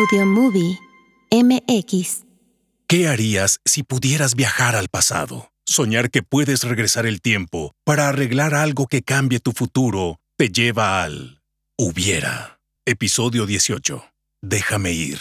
Audio Movie MX. ¿Qué harías si pudieras viajar al pasado? Soñar que puedes regresar el tiempo para arreglar algo que cambie tu futuro te lleva al hubiera. Episodio 18. Déjame ir.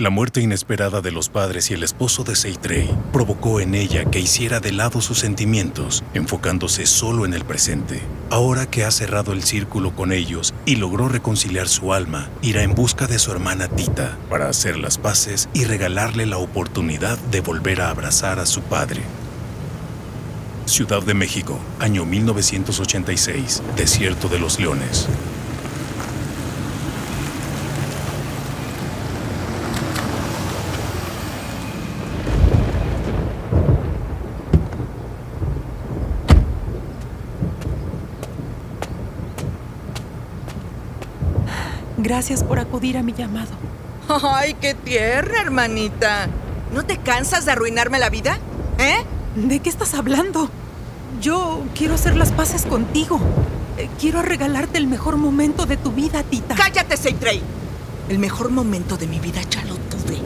La muerte inesperada de los padres y el esposo de Seitrey provocó en ella que hiciera de lado sus sentimientos, enfocándose solo en el presente. Ahora que ha cerrado el círculo con ellos y logró reconciliar su alma, irá en busca de su hermana Tita para hacer las paces y regalarle la oportunidad de volver a abrazar a su padre. Ciudad de México, año 1986, Desierto de los Leones. Gracias por acudir a mi llamado. Ay, qué tierra, hermanita. ¿No te cansas de arruinarme la vida? ¿Eh? ¿De qué estás hablando? Yo quiero hacer las paces contigo. Eh, Quiero regalarte el mejor momento de tu vida, Tita. ¡Cállate, Seitrey! El mejor momento de mi vida ya lo tuve.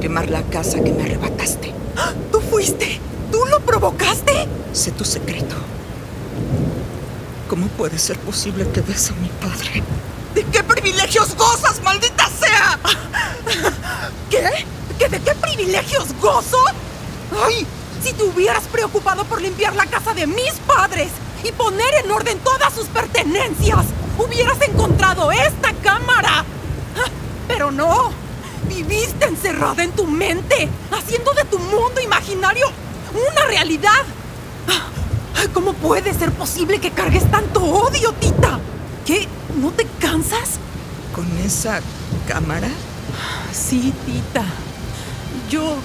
Quemar la casa que me arrebataste. ¡Ah! ¿Tú fuiste? ¿Tú lo provocaste? Sé tu secreto. ¿Cómo puede ser posible que ves a mi padre? ¿De qué privilegios gozas, maldita sea? ¿Qué? ¿Que de qué privilegios gozo? ¡Ay! Si te hubieras preocupado por limpiar la casa de mis padres y poner en orden todas sus pertenencias, hubieras encontrado esta cámara. Ah, Pero no. Viviste encerrada en tu mente, haciendo de tu mundo imaginario una realidad. Ah, ¿Cómo puede ser posible que cargues tanto odio, Tita? ¿Qué? ¿No te cansas? ¿Con esa cámara? Sí, Tita. Yo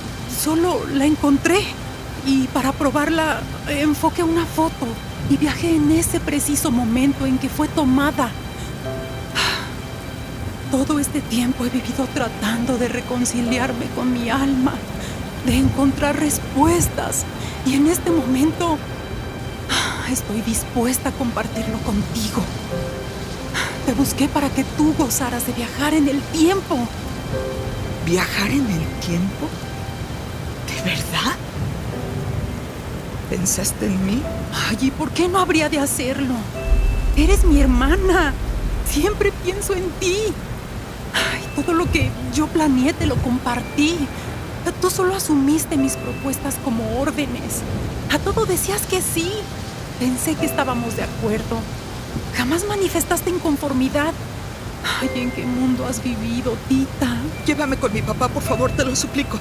solo la encontré y para probarla enfoqué una foto y viajé en ese preciso momento en que fue tomada. Todo este tiempo he vivido tratando de reconciliarme con mi alma, de encontrar respuestas y en este momento estoy dispuesta a compartirlo contigo. Te busqué para que tú gozaras de viajar en el tiempo. ¿Viajar en el tiempo? ¿De verdad? ¿Pensaste en mí? Ay, ¿y por qué no habría de hacerlo? Eres mi hermana. Siempre pienso en ti. Ay, todo lo que yo planeé te lo compartí. Tú solo asumiste mis propuestas como órdenes. A todo decías que sí. Pensé que estábamos de acuerdo. Jamás manifestaste inconformidad. Ay, ¿en qué mundo has vivido, Tita? Llévame con mi papá, por favor, te lo suplico.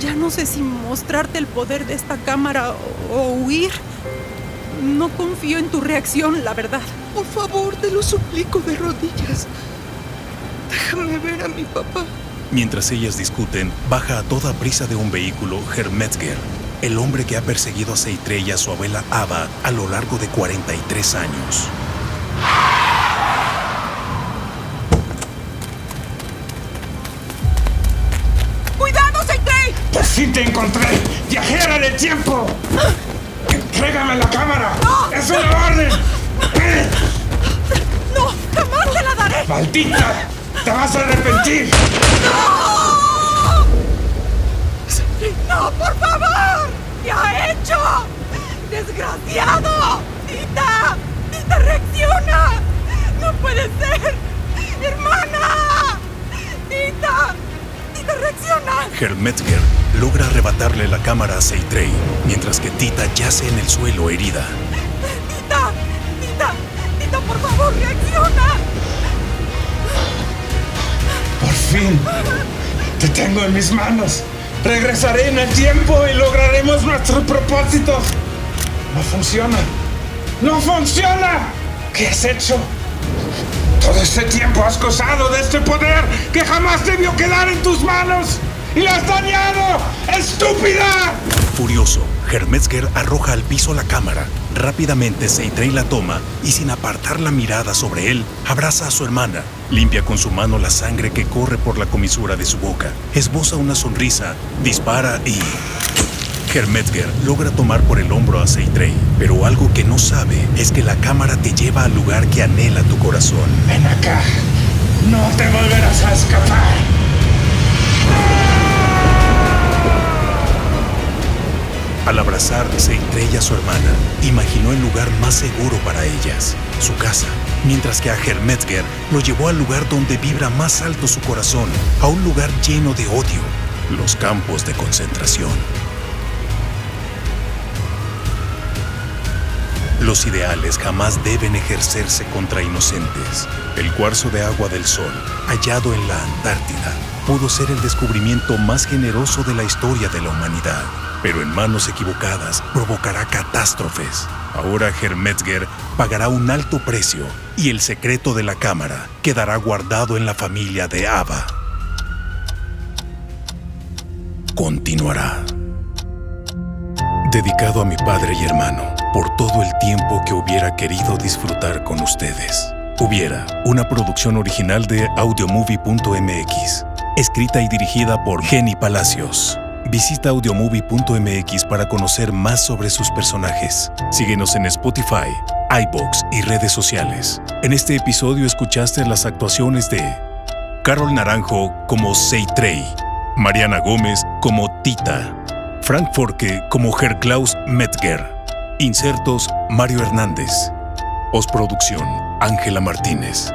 Ya no sé si mostrarte el poder de esta cámara o, o huir. No confío en tu reacción, la verdad. Por favor, te lo suplico de rodillas. Déjame ver a mi papá. Mientras ellas discuten, baja a toda prisa de un vehículo Hermetzger, el hombre que ha perseguido a Seitrey y a su abuela Ava a lo largo de 43 años. ¡Cuidado, Seitrey! ¡Por fin te encontré! ¡Viajera del tiempo! ¡Entrégame la cámara! ¡Es una orden! ¡No! ¡Jamás te la daré! ¡Maldita! ¡Te vas a arrepentir! ¡No, por favor! ¿Qué ha hecho? ¡Desgraciado! ¡Tita! ¡Tita, reacciona! ¡No puede ser! ¡Hermana! ¡Tita! ¡Tita, reacciona! Hermetzger logra arrebatarle la cámara a Seitrey, mientras que Tita yace en el suelo herida. ¡Tita! ¡Tita! ¡Tita, por favor, reacciona! ¡Por fin! ¡Te tengo en mis manos! Regresaré en el tiempo y lograremos nuestros propósitos. No funciona. ¡No funciona! ¿Qué has hecho? Todo este tiempo has gozado de este poder que jamás debió quedar en tus manos. ¡Y lo has dañado! ¡Estúpida! Furioso, Hermetzger arroja al piso la cámara. Rápidamente Seitrey la toma y sin apartar la mirada sobre él, abraza a su hermana. Limpia con su mano la sangre que corre por la comisura de su boca. Esboza una sonrisa, dispara y... Hermetger logra tomar por el hombro a Seitrey, pero algo que no sabe es que la cámara te lleva al lugar que anhela tu corazón. Ven acá, no te volverás a escapar. Al abrazar Seitrey a su hermana, imaginó el lugar más seguro para ellas, su casa, mientras que a Hermetger lo llevó al lugar donde vibra más alto su corazón, a un lugar lleno de odio, los campos de concentración. Los ideales jamás deben ejercerse contra inocentes. El cuarzo de agua del sol, hallado en la Antártida, pudo ser el descubrimiento más generoso de la historia de la humanidad, pero en manos equivocadas provocará catástrofes. Ahora Hermetzger pagará un alto precio y el secreto de la cámara quedará guardado en la familia de Ava. Continuará. Dedicado a mi padre y hermano por todo el tiempo que hubiera querido disfrutar con ustedes. Hubiera, una producción original de audiomovie.mx, escrita y dirigida por Jenny Palacios. Visita audiomovie.mx para conocer más sobre sus personajes. Síguenos en Spotify, iBox y redes sociales. En este episodio escuchaste las actuaciones de Carol Naranjo como Seitrey, Mariana Gómez como Tita, Frank Forke como Herklaus Metger, Insertos Mario Hernández, Postproducción Ángela Martínez.